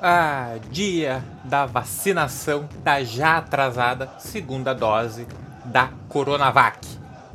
Ah, dia da vacinação da já atrasada segunda dose da Coronavac.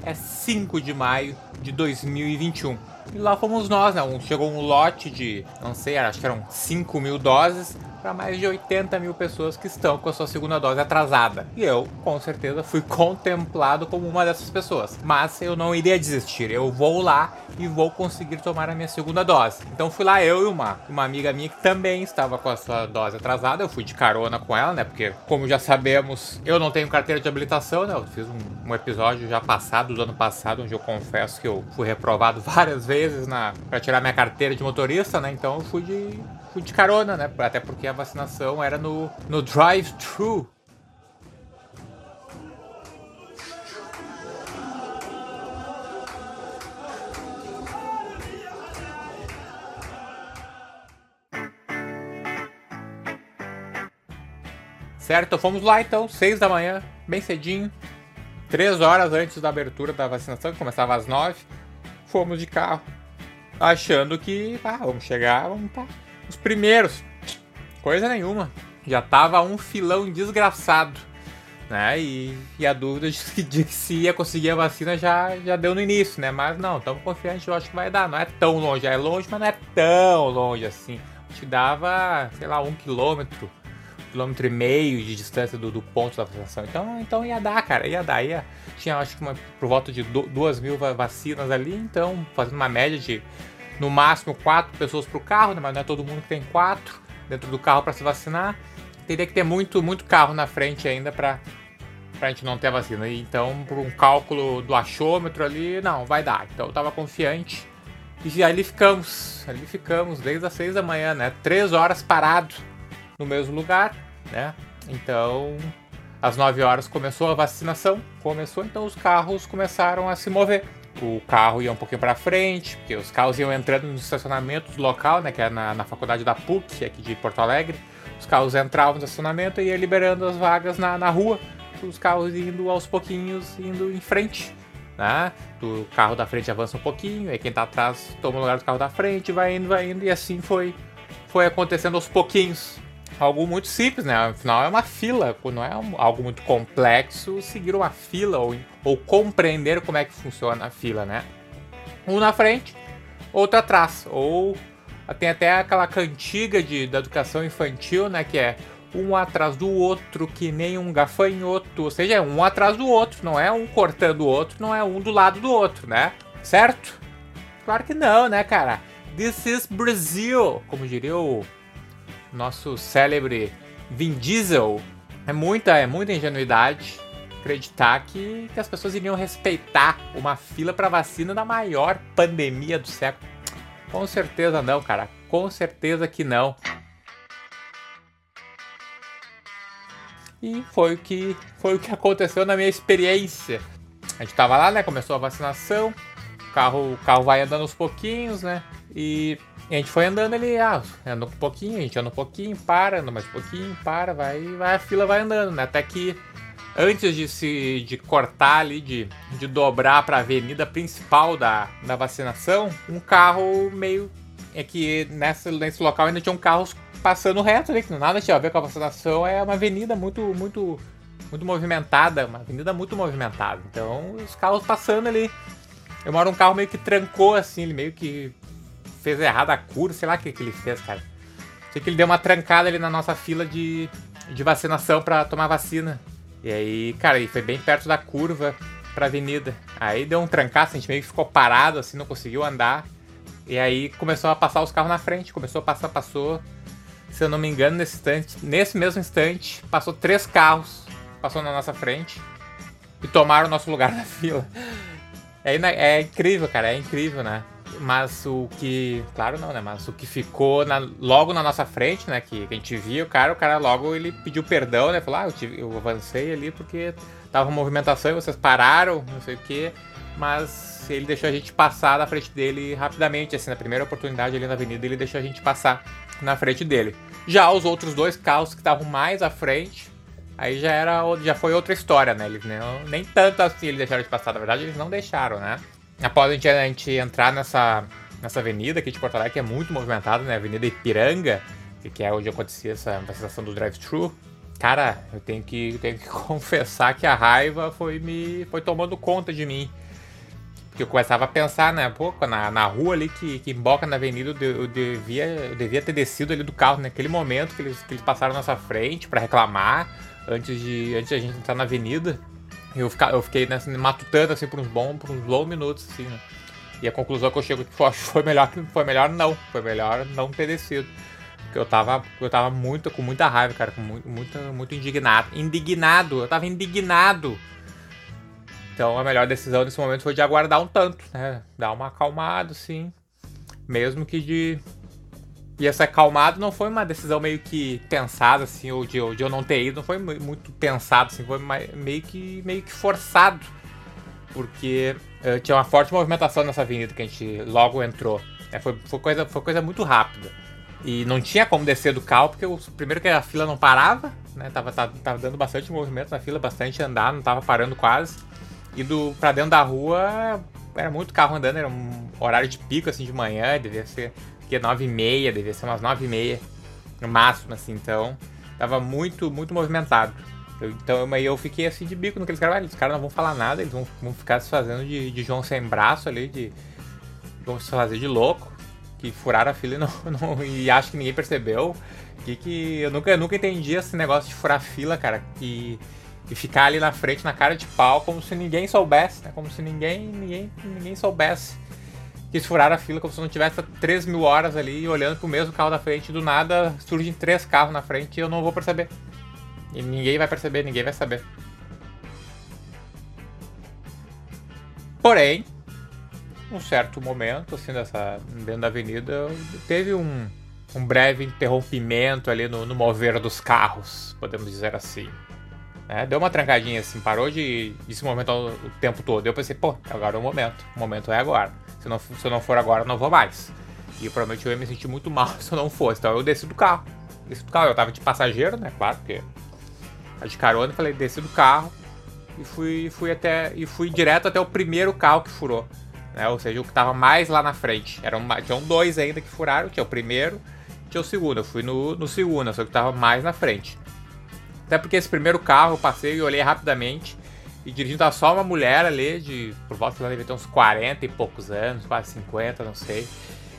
É 5 de maio de 2021. E lá fomos nós, né? Chegou um lote de, não sei, acho que eram 5 mil doses para mais de 80 mil pessoas que estão com a sua segunda dose atrasada. E eu, com certeza, fui contemplado como uma dessas pessoas. Mas eu não iria desistir. Eu vou lá e vou conseguir tomar a minha segunda dose. Então fui lá eu e uma, uma amiga minha que também estava com a sua dose atrasada. Eu fui de carona com ela, né? Porque, como já sabemos, eu não tenho carteira de habilitação, né? Eu fiz um, um episódio já passado, do ano passado, onde eu confesso que eu fui reprovado várias vezes na para tirar minha carteira de motorista, né? Então eu fui de de carona, né? Até porque a vacinação era no, no drive-thru. Certo, fomos lá então, 6 da manhã, bem cedinho, 3 horas antes da abertura da vacinação, que começava às 9. Fomos de carro, achando que, ah, vamos chegar, vamos tá os primeiros, coisa nenhuma. Já tava um filão desgraçado. Né? E, e a dúvida de, de se ia conseguir a vacina já, já deu no início, né? Mas não, estamos confiantes, eu acho que vai dar. Não é tão longe, é longe, mas não é tão longe assim. Que dava, sei lá, um quilômetro, um quilômetro e meio de distância do, do ponto da vacinação. Então, então ia dar, cara, ia dar. Ia, tinha acho que uma, por volta de duas mil vacinas ali, então fazendo uma média de no máximo quatro pessoas para o carro, né? mas não é todo mundo que tem quatro dentro do carro para se vacinar. Teria que ter muito, muito carro na frente ainda para a gente não ter a vacina. Então, por um cálculo do achômetro ali, não, vai dar. Então, eu estava confiante. E ali ficamos, ali ficamos desde as seis da manhã, né? Três horas parado no mesmo lugar, né? Então, às nove horas começou a vacinação, começou, então os carros começaram a se mover o carro ia um pouquinho para frente, porque os carros iam entrando nos estacionamentos local, né, que é na, na faculdade da PUC, aqui de Porto Alegre. Os carros entravam no estacionamento e ia liberando as vagas na, na rua, os carros indo aos pouquinhos, indo em frente. Né? O carro da frente avança um pouquinho, aí quem tá atrás toma o lugar do carro da frente, vai indo, vai indo, e assim foi, foi acontecendo aos pouquinhos algo muito simples, né? Afinal, é uma fila, não é algo muito complexo seguir uma fila ou, ou compreender como é que funciona a fila, né? Um na frente, outro atrás. Ou tem até aquela cantiga de, da educação infantil, né? Que é um atrás do outro, que nem um gafanhoto. Ou seja, é um atrás do outro, não é um cortando o outro, não é um do lado do outro, né? Certo? Claro que não, né, cara? This is Brazil, como diria o nosso célebre Vin Diesel, é muita, é muita ingenuidade acreditar que, que as pessoas iriam respeitar uma fila para vacina da maior pandemia do século. Com certeza não, cara. Com certeza que não. E foi o que foi o que aconteceu na minha experiência. A gente tava lá, né? Começou a vacinação. O carro, o carro vai andando aos pouquinhos, né? E e a gente foi andando ali, ah, anda um pouquinho, a gente anda um pouquinho, para, anda mais um pouquinho, para, vai, vai, a fila vai andando, né? Até que antes de se de cortar ali, de, de dobrar para a avenida principal da, da vacinação, um carro meio. É que nessa, nesse local ainda tinham carros passando reto ali, que nada tinha a ver com a vacinação, é uma avenida muito, muito, muito movimentada, uma avenida muito movimentada. Então os carros passando ali. Eu moro um carro meio que trancou assim, ele meio que fez errado a cura, sei lá o que, que ele fez, cara. Sei que ele deu uma trancada ali na nossa fila de, de vacinação para tomar vacina. E aí, cara, ele foi bem perto da curva pra avenida. Aí deu um trancaço, a gente meio que ficou parado, assim, não conseguiu andar. E aí começou a passar os carros na frente, começou a passar, passou. Se eu não me engano, nesse instante, nesse mesmo instante, passou três carros, passou na nossa frente e tomaram o nosso lugar na fila. É, é incrível, cara, é incrível, né? Mas o que. Claro não, né? Mas o que ficou na, logo na nossa frente, né? Que, que, a gente viu, o cara, o cara logo ele pediu perdão, né? Falou, ah, eu, tive, eu avancei ali porque tava movimentação e vocês pararam, não sei o quê. Mas ele deixou a gente passar na frente dele rapidamente, assim, na primeira oportunidade ali na avenida, ele deixou a gente passar na frente dele. Já os outros dois carros que estavam mais à frente, aí já era já foi outra história, né? Eles não, nem tanto assim eles deixaram de passar, na verdade eles não deixaram, né? Após a gente, a gente entrar nessa, nessa avenida aqui de Porto Alegre, que é muito movimentada, né? Avenida Ipiranga. que é onde acontecia essa vacinação do drive-thru. Cara, eu tenho que, tenho que confessar que a raiva foi me foi tomando conta de mim. Porque eu começava a pensar, né? Pô, na, na rua ali que, que emboca na avenida, eu, eu, devia, eu devia ter descido ali do carro naquele momento que eles, que eles passaram na nossa frente para reclamar antes de, antes de a gente entrar na avenida. Eu, fica, eu fiquei nessa, matutando assim por uns bons, por uns longos minutos, assim, né? E a conclusão que eu chego que foi melhor foi melhor não. Foi melhor não ter descido. Porque eu tava, eu tava muito, com muita raiva, cara, com muito, muito, muito indignado. Indignado, eu tava indignado então a melhor decisão nesse momento foi de aguardar um tanto, né? Dar uma acalmada, sim. Mesmo que de. E essa acalmada não foi uma decisão meio que pensada, assim, ou de, ou de eu não ter ido, não foi muito pensado, assim, foi meio que, meio que forçado. Porque uh, tinha uma forte movimentação nessa avenida que a gente logo entrou. É, foi, foi, coisa, foi coisa muito rápida. E não tinha como descer do carro, porque o primeiro que a fila não parava, né? Tava, tava, tava dando bastante movimento na fila, bastante andar, não tava parando quase. Indo pra dentro da rua, era muito carro andando, era um horário de pico, assim, de manhã, devia ser, que e meia, devia ser umas nove e meia, no máximo, assim, então, tava muito, muito movimentado. Eu, então, aí eu fiquei assim de bico naqueles caras, os caras não vão falar nada, eles vão, vão ficar se fazendo de, de João sem braço ali, de, vão se fazer de louco, que furaram a fila e, não, não, e acho que ninguém percebeu. Que, que eu nunca, eu nunca entendi esse negócio de furar fila, cara, que e ficar ali na frente, na cara de pau, como se ninguém soubesse, né? Como se ninguém, ninguém, ninguém soubesse. Quis furar a fila como se não tivesse 3 mil horas ali olhando pro mesmo carro da frente. Do nada surgem três carros na frente e eu não vou perceber. E ninguém vai perceber, ninguém vai saber. Porém, um certo momento, assim, dessa, dentro da avenida, teve um, um breve interrompimento ali no, no mover dos carros, podemos dizer assim. É, deu uma trancadinha assim, parou de, de se movimentar o tempo todo. Eu pensei, pô, agora é o momento. O momento é agora. Se não, se eu não for agora, eu não vou mais. E provavelmente eu ia me sentir muito mal se eu não fosse. Então eu desci do carro. Desci do carro. Eu tava de passageiro, né? Claro, porque. De carona, falei, desci do carro. E fui, fui até. E fui direto até o primeiro carro que furou. Né? Ou seja, o que tava mais lá na frente. Eram, tinham dois ainda que furaram. Tinha o primeiro, tinha o segundo. Eu fui no, no segundo, só que tava mais na frente. Até porque esse primeiro carro eu passei e olhei rapidamente. E dirigindo tá só uma mulher ali, de por volta ela devia ter uns 40 e poucos anos, quase 50, não sei.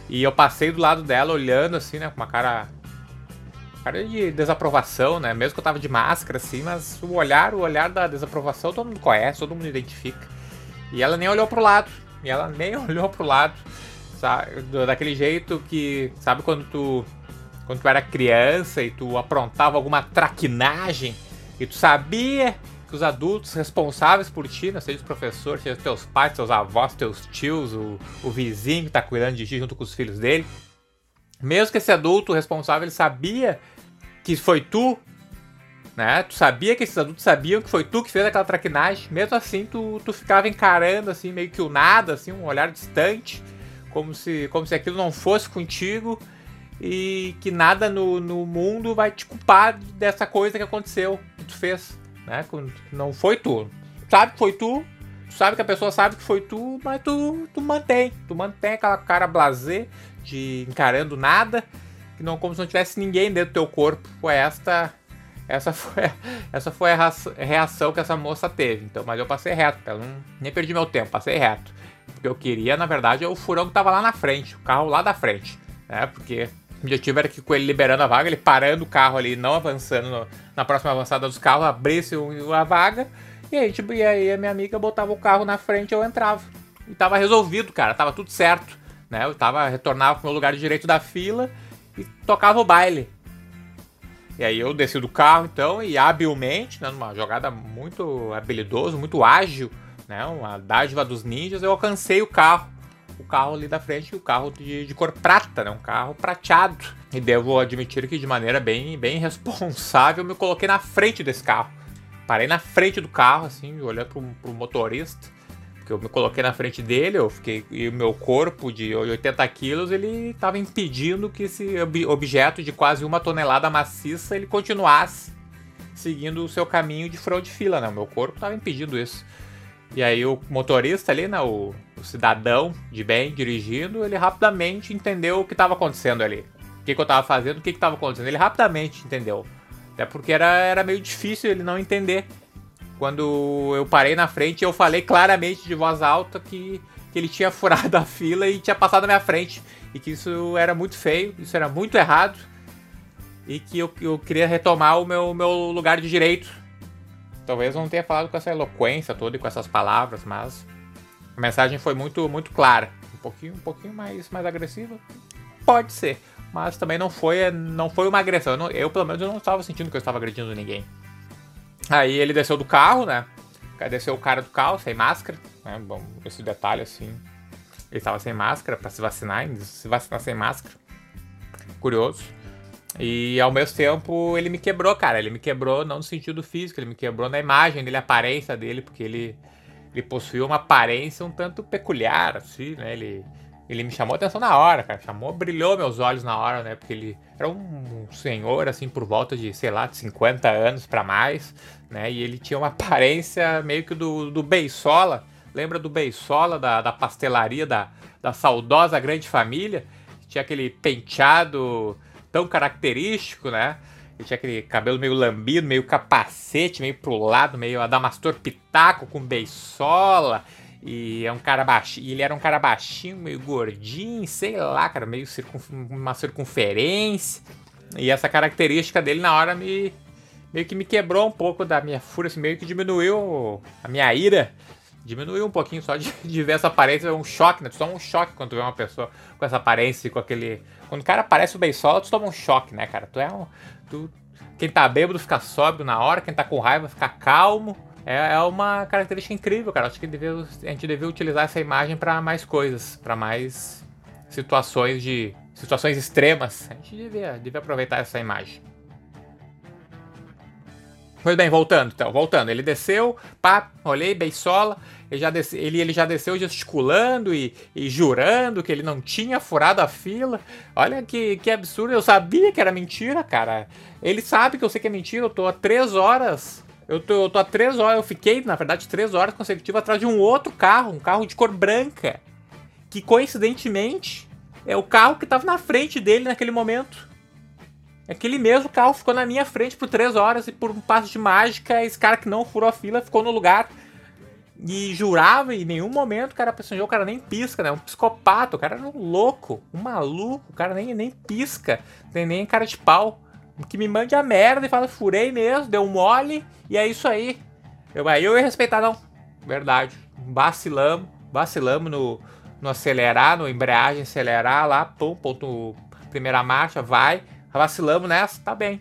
E eu passei do lado dela olhando assim, né, com uma cara cara de desaprovação, né? Mesmo que eu tava de máscara assim, mas o olhar, o olhar da desaprovação todo mundo conhece, todo mundo identifica. E ela nem olhou pro lado. E ela nem olhou pro lado. Sabe? Daquele jeito que, sabe quando tu quando tu era criança e tu aprontava alguma traquinagem e tu sabia que os adultos responsáveis por ti, não seja os professores, seja teus pais, teus avós, teus tios, o, o vizinho que tá cuidando de ti junto com os filhos dele, mesmo que esse adulto responsável ele sabia que foi tu, né? Tu sabia que esses adultos sabiam que foi tu que fez aquela traquinagem, mesmo assim tu, tu ficava encarando assim meio que o nada, assim, um olhar distante, como se como se aquilo não fosse contigo e que nada no, no mundo vai te culpar dessa coisa que aconteceu, que tu fez, né? Não foi tu. Sabe que foi tu, sabe que a pessoa sabe que foi tu, mas tu, tu mantém. Tu mantém aquela cara blazer de encarando nada, que não como se não tivesse ninguém dentro do teu corpo. Foi esta essa foi, essa foi a reação que essa moça teve. Então, mas eu passei reto, eu não, nem perdi meu tempo, passei reto. Porque eu queria, na verdade, é o furão que tava lá na frente, o carro lá da frente. Né? Porque o objetivo era que com ele liberando a vaga, ele parando o carro ali, não avançando no, na próxima avançada dos carros, abrisse a vaga. E aí, tipo, e aí a minha amiga botava o carro na frente e eu entrava. E tava resolvido, cara, tava tudo certo. Né? Eu tava, retornava pro meu lugar direito da fila e tocava o baile. E aí eu desci do carro, então, e habilmente, né, numa jogada muito habilidoso, muito ágil, né, uma dádiva dos ninjas, eu alcancei o carro o carro ali da frente, o carro de, de cor prata, né? Um carro prateado. E devo admitir que de maneira bem, bem responsável me coloquei na frente desse carro. Parei na frente do carro, assim, olhando pro, pro motorista. Porque eu me coloquei na frente dele, eu fiquei. E o meu corpo de 80 quilos, ele estava impedindo que esse ob objeto de quase uma tonelada maciça ele continuasse seguindo o seu caminho de front de fila, né? O meu corpo estava impedindo isso. E aí o motorista ali, né, o, o cidadão de bem dirigindo, ele rapidamente entendeu o que estava acontecendo ali. o que, que eu tava fazendo, o que, que tava acontecendo. Ele rapidamente entendeu. Até porque era, era meio difícil ele não entender. Quando eu parei na frente, eu falei claramente de voz alta que, que ele tinha furado a fila e tinha passado na minha frente. E que isso era muito feio, isso era muito errado. E que eu, eu queria retomar o meu, meu lugar de direito. Talvez não tenha falado com essa eloquência toda e com essas palavras, mas a mensagem foi muito, muito clara. Um pouquinho, um pouquinho mais, mais agressiva. Pode ser. Mas também não foi, não foi uma agressão. Eu, não, eu, pelo menos, não estava sentindo que eu estava agredindo ninguém. Aí ele desceu do carro, né? Desceu o cara do carro, sem máscara. Né? Bom, esse detalhe, assim. Ele estava sem máscara para se vacinar, se vacinar sem máscara. Curioso. E ao mesmo tempo ele me quebrou, cara. Ele me quebrou não no sentido físico, ele me quebrou na imagem dele, a aparência dele, porque ele, ele possuía uma aparência um tanto peculiar, assim, né? Ele, ele me chamou atenção na hora, cara. Chamou, brilhou meus olhos na hora, né? Porque ele era um senhor, assim, por volta de, sei lá, de 50 anos para mais, né? E ele tinha uma aparência meio que do, do Beisola. Lembra do Beisola, da, da pastelaria da, da saudosa grande família? Tinha aquele penteado tão característico, né? Ele tinha aquele cabelo meio lambido, meio capacete, meio pro lado, meio adamastor pitaco com beisola. E é um cara baixinho. Ele era um cara baixinho, meio gordinho, sei lá, cara, meio uma circunferência. E essa característica dele na hora me. meio que me quebrou um pouco da minha fúria, assim, meio que diminuiu a minha ira. Diminuiu um pouquinho só de, de ver essa aparência, é um choque, né? Tu toma um choque quando tu vê uma pessoa com essa aparência, com aquele. Quando o cara aparece o beisola, tu toma um choque, né, cara? Tu é um. Tu, quem tá bêbado fica sóbrio na hora, quem tá com raiva fica calmo. É, é uma característica incrível, cara. Acho que deve, a gente devia utilizar essa imagem para mais coisas, para mais situações de. situações extremas. A gente devia, devia aproveitar essa imagem. Pois bem, voltando então, voltando. Ele desceu, pá, olhei, beisola. Ele já, desce, ele, ele já desceu gesticulando e, e, jurando que ele não tinha furado a fila. Olha que, que absurdo, eu sabia que era mentira, cara. Ele sabe que eu sei que é mentira, eu tô há três horas. Eu tô, eu tô há três horas, eu fiquei, na verdade, três horas consecutivas atrás de um outro carro, um carro de cor branca. Que coincidentemente é o carro que tava na frente dele naquele momento. Aquele mesmo carro ficou na minha frente por três horas e por um passo de mágica, esse cara que não furou a fila ficou no lugar. E jurava em nenhum momento o cara pensou, o cara nem pisca, né? Um psicopata, o cara era um louco, um maluco, o cara nem, nem pisca, tem nem cara de pau. Que me mande a merda e fala, furei mesmo, deu mole, e é isso aí. Eu, aí eu ia respeitar, não. Verdade. Vacilamos, vacilamos no, no acelerar, no embreagem, acelerar lá, pum, ponto, primeira marcha, vai vacilamos nessa, tá bem.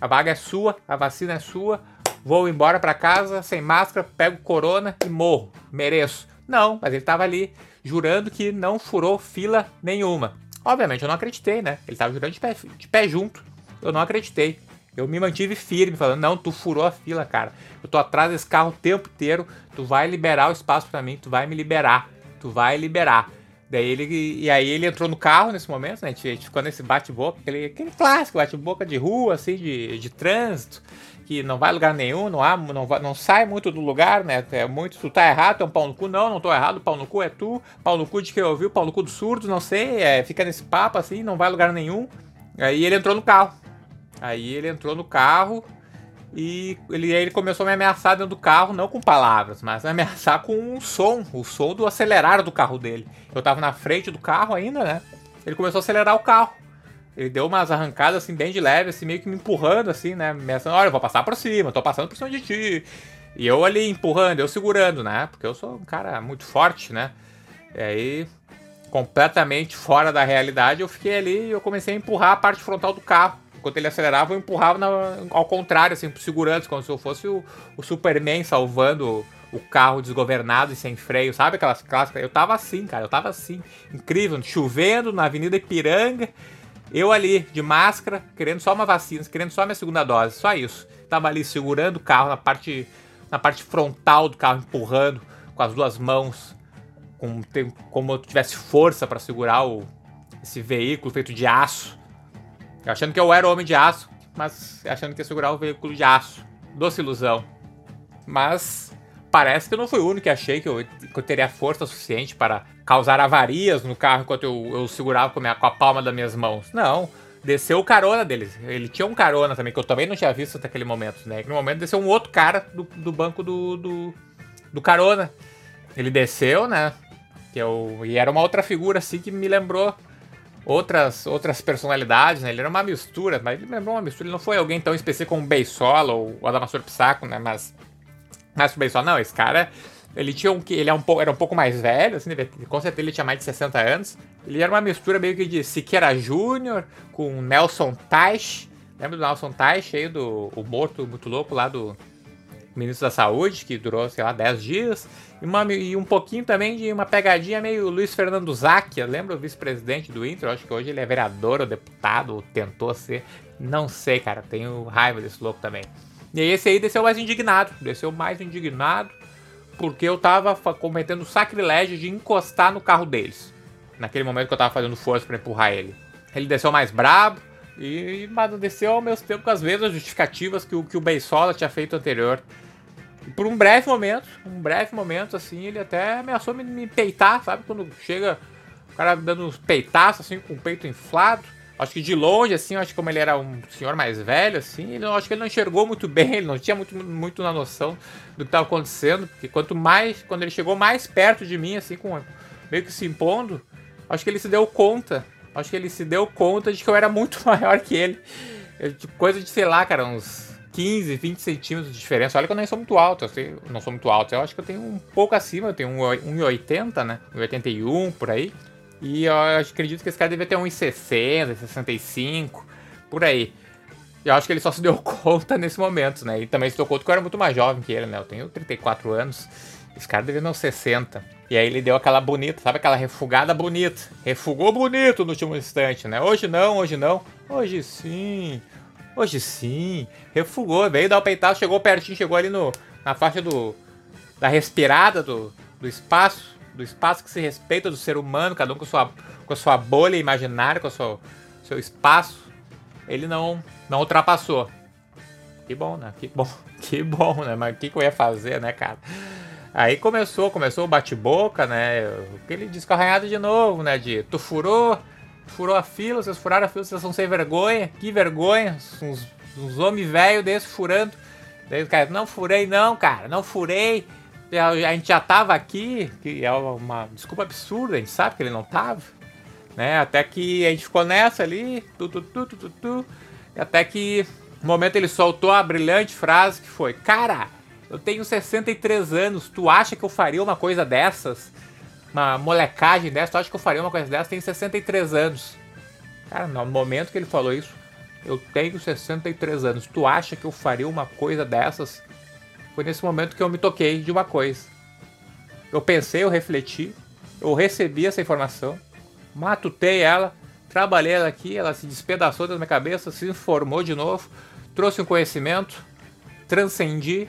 A vaga é sua, a vacina é sua, vou embora para casa sem máscara, pego corona e morro. Mereço. Não, mas ele tava ali jurando que não furou fila nenhuma. Obviamente eu não acreditei, né? Ele tava jurando de pé, de pé junto. Eu não acreditei. Eu me mantive firme, falando: não, tu furou a fila, cara. Eu tô atrás desse carro o tempo inteiro. Tu vai liberar o espaço para mim, tu vai me liberar. Tu vai liberar. Daí ele. E aí ele entrou no carro nesse momento, né? A gente, ficou nesse bate-boca, aquele, aquele clássico bate-boca de rua, assim, de, de trânsito, que não vai a lugar nenhum, não, há, não, vai, não sai muito do lugar, né? É muito, tu tá errado, é um pau no cu, não, não tô errado, pau no cu é tu, pau no cu de quem ouviu, pau no cu do surdo, não sei, é, fica nesse papo assim, não vai a lugar nenhum. Aí ele entrou no carro. Aí ele entrou no carro, e ele, ele começou a me ameaçar dentro do carro, não com palavras, mas ameaçar com um som, o som do acelerar do carro dele. Eu tava na frente do carro ainda, né? Ele começou a acelerar o carro. Ele deu umas arrancadas assim, bem de leve, assim, meio que me empurrando, assim, né? Me ameaçando, olha, eu vou passar por cima, tô passando por cima de ti. E eu ali empurrando, eu segurando, né? Porque eu sou um cara muito forte, né? E aí, completamente fora da realidade, eu fiquei ali e eu comecei a empurrar a parte frontal do carro. Enquanto ele acelerava, eu empurrava na, ao contrário, assim, pro segurança, como se eu fosse o, o Superman salvando o carro desgovernado e sem freio, sabe aquelas clássicas? Eu tava assim, cara, eu tava assim, incrível, chovendo na Avenida Ipiranga, eu ali, de máscara, querendo só uma vacina, querendo só minha segunda dose, só isso. Tava ali segurando o carro na parte, na parte frontal do carro, empurrando com as duas mãos, com, como eu tivesse força para segurar o, esse veículo feito de aço achando que eu era o homem de aço, mas achando que ia segurar o veículo de aço. Doce ilusão. Mas parece que eu não fui o único que achei que eu, que eu teria força suficiente para causar avarias no carro enquanto eu, eu segurava com, a minha, com a palma das minhas mãos. Não. Desceu o carona deles. Ele tinha um carona também, que eu também não tinha visto até aquele momento, né? No momento desceu um outro cara do, do banco do, do, do carona. Ele desceu, né? Que eu, e era uma outra figura assim que me lembrou outras, outras personalidades, né? Ele era uma mistura, mas ele lembrou uma mistura. Ele não foi alguém tão específico como o Beisola ou o Adamastor Psaco, né? Mas, mas o Beisola, não, esse cara ele tinha um ele é um era um pouco mais velho, assim, com certeza ele tinha mais de 60 anos. Ele era uma mistura meio que de Siqueira Júnior com Nelson Teich. Lembra do Nelson Teich aí, do o morto muito louco lá do ministro da Saúde, que durou, sei lá, 10 dias. E, uma, e um pouquinho também de uma pegadinha meio Luiz Fernando Zacchia. Lembra o vice-presidente do Inter? Acho que hoje ele é vereador ou deputado, ou tentou ser. Não sei, cara. Tenho raiva desse louco também. E aí esse aí desceu mais indignado. Desceu mais indignado porque eu tava cometendo o sacrilégio de encostar no carro deles. Naquele momento que eu tava fazendo força para empurrar ele. Ele desceu mais brabo e mas desceu ao mesmo tempo com as mesmas justificativas que o, que o Beisola tinha feito anterior. Por um breve momento, um breve momento, assim, ele até ameaçou me, me peitar, sabe? Quando chega o cara dando uns peitaços, assim, com o peito inflado. Acho que de longe, assim, acho que como ele era um senhor mais velho, assim, ele, acho que ele não enxergou muito bem, ele não tinha muito, muito na noção do que estava acontecendo, porque quanto mais, quando ele chegou mais perto de mim, assim, com meio que se impondo, acho que ele se deu conta, acho que ele se deu conta de que eu era muito maior que ele. Eu, tipo, coisa de, sei lá, cara, uns 15, 20 centímetros de diferença. Olha que eu nem sou muito alto, eu sei, não sou muito alto, eu acho que eu tenho um pouco acima, eu tenho 1,80, né, 1,81 por aí. E eu acredito que esse cara devia ter 1,60, 65, por aí. Eu acho que ele só se deu conta nesse momento, né? E também se deu conta que eu era muito mais jovem que ele, né? Eu tenho 34 anos. Esse cara devia ter uns 60. E aí ele deu aquela bonita, sabe aquela refugada bonita? Refugou bonito no último instante, né? Hoje não, hoje não. Hoje sim. Hoje sim. Refugou, veio dar o peitaço, chegou pertinho, chegou ali no, na faixa do da respirada do, do espaço do espaço que se respeita do ser humano, cada um com a sua, com a sua bolha imaginária, com o seu, seu espaço, ele não, não ultrapassou. Que bom, né? Que bom, que bom, né? Mas o que, que eu ia fazer, né, cara? Aí começou, começou o bate-boca, né? Aquele disco arranhado de novo, né? De tu furou, furou a fila, vocês furaram a fila, vocês são sem vergonha, que vergonha, uns, uns homens velhos desses furando. Daí cara, não furei não, cara, não furei. A gente já tava aqui, que é uma desculpa absurda, a gente sabe que ele não tava. Né? Até que a gente ficou nessa ali, tu, tu, tu, tu, tu, tu, até que no momento ele soltou a brilhante frase que foi: Cara, eu tenho 63 anos, tu acha que eu faria uma coisa dessas? Uma molecagem dessa, tu acha que eu faria uma coisa dessas? Tenho 63 anos. Cara, no momento que ele falou isso, eu tenho 63 anos, tu acha que eu faria uma coisa dessas? Foi nesse momento que eu me toquei de uma coisa. Eu pensei, eu refleti, eu recebi essa informação, matutei ela, trabalhei ela aqui, ela se despedaçou da minha cabeça, se informou de novo, trouxe um conhecimento, transcendi.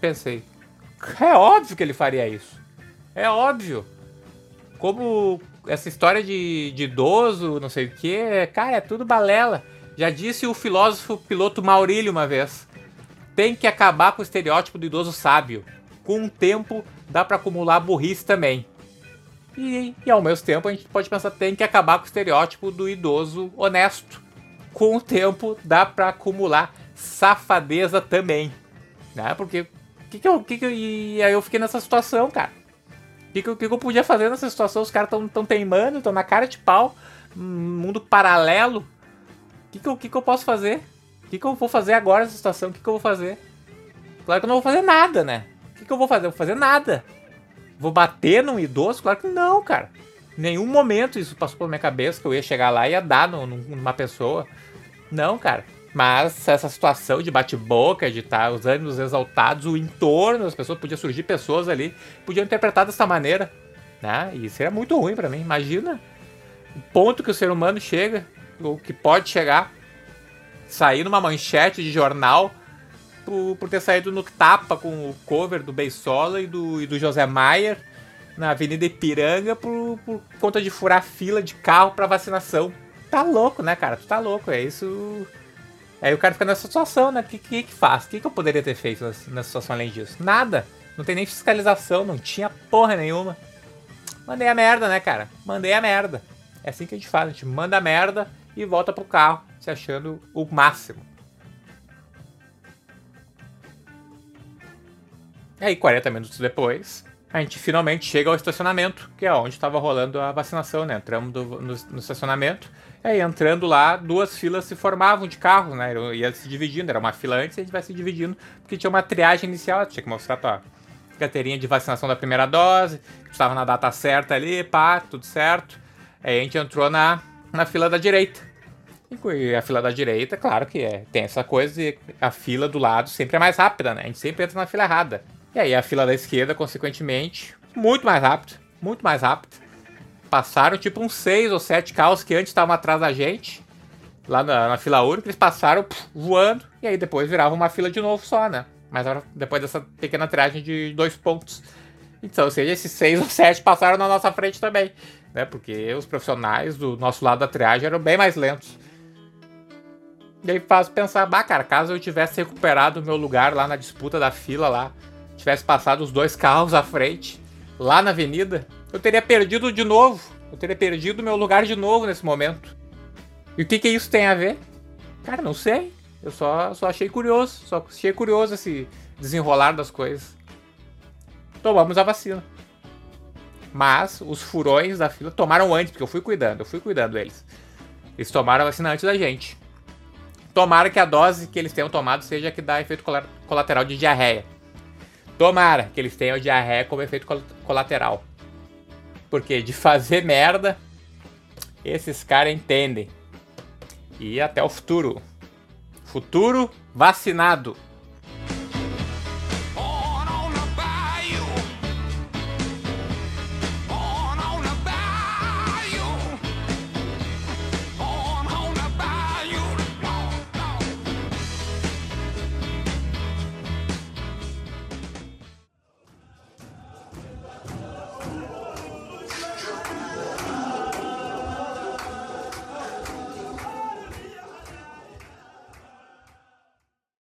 Pensei, é óbvio que ele faria isso. É óbvio. Como essa história de, de idoso, não sei o que, cara, é tudo balela. Já disse o filósofo piloto Maurílio uma vez tem que acabar com o estereótipo do idoso sábio. Com o tempo, dá para acumular burrice também. E, e, ao mesmo tempo a gente pode pensar tem que acabar com o estereótipo do idoso honesto. Com o tempo dá para acumular safadeza também, né? Porque que que eu, que que eu, e aí eu fiquei nessa situação, cara. O que, que, que, eu podia fazer nessa situação? Os caras tão, tão teimando, estão na cara de pau, mundo paralelo. O que, que, eu, que, que eu posso fazer? O que, que eu vou fazer agora nessa situação? O que, que eu vou fazer? Claro que eu não vou fazer nada, né? O que, que eu vou fazer? Eu vou fazer nada. Vou bater num idoso? Claro que não, cara. Em nenhum momento isso passou pela minha cabeça que eu ia chegar lá e ia dar numa pessoa. Não, cara. Mas essa situação de bate-boca, de estar tá, os ânimos exaltados, o entorno das pessoas, podia surgir pessoas ali, podiam interpretar dessa maneira. Né? E isso era muito ruim para mim. Imagina o ponto que o ser humano chega, ou que pode chegar, sair numa manchete de jornal por, por ter saído no tapa com o cover do Beisola e do, e do José Maier na Avenida Ipiranga por, por conta de furar fila de carro para vacinação. Tá louco, né, cara? Tu tá louco, é isso. Aí o cara fica nessa situação, né? O que, que, que faz? O que, que eu poderia ter feito nessa situação além disso? Nada. Não tem nem fiscalização, não tinha porra nenhuma. Mandei a merda, né, cara? Mandei a merda. É assim que a gente faz, a gente manda a merda e volta pro carro, se achando o máximo. E aí, 40 minutos depois, a gente finalmente chega ao estacionamento, que é onde estava rolando a vacinação, né? Entramos do, no, no, estacionamento, e aí entrando lá, duas filas se formavam de carros, né? Ia se dividindo, era uma fila antes e a gente vai se dividindo, porque tinha uma triagem inicial, tinha que mostrar tua carteirinha de vacinação da primeira dose, estava na data certa ali, pá, tudo certo. Aí a gente entrou na, na fila da direita. E a fila da direita, claro que é, tem essa coisa e a fila do lado sempre é mais rápida, né? A gente sempre entra na fila errada. E aí a fila da esquerda, consequentemente, muito mais rápido, muito mais rápido. Passaram tipo uns seis ou sete carros que antes estavam atrás da gente, lá na, na fila única, eles passaram puf, voando, e aí depois virava uma fila de novo só, né? Mas depois dessa pequena triagem de dois pontos. Então, ou seja, esses seis ou sete passaram na nossa frente também, né? Porque os profissionais do nosso lado da triagem eram bem mais lentos. E aí faz pensar, bah, cara, caso eu tivesse recuperado o meu lugar lá na disputa da fila lá, tivesse passado os dois carros à frente, lá na avenida, eu teria perdido de novo. Eu teria perdido meu lugar de novo nesse momento. E o que que isso tem a ver? Cara, não sei. Eu só, só achei curioso. Só achei curioso esse desenrolar das coisas. Tomamos a vacina. Mas os furões da fila tomaram antes, porque eu fui cuidando, eu fui cuidando deles. Eles tomaram a vacina antes da gente. Tomara que a dose que eles tenham tomado seja a que dá efeito colateral de diarreia. Tomara que eles tenham diarreia como efeito colateral. Porque de fazer merda, esses caras entendem. E até o futuro. Futuro vacinado.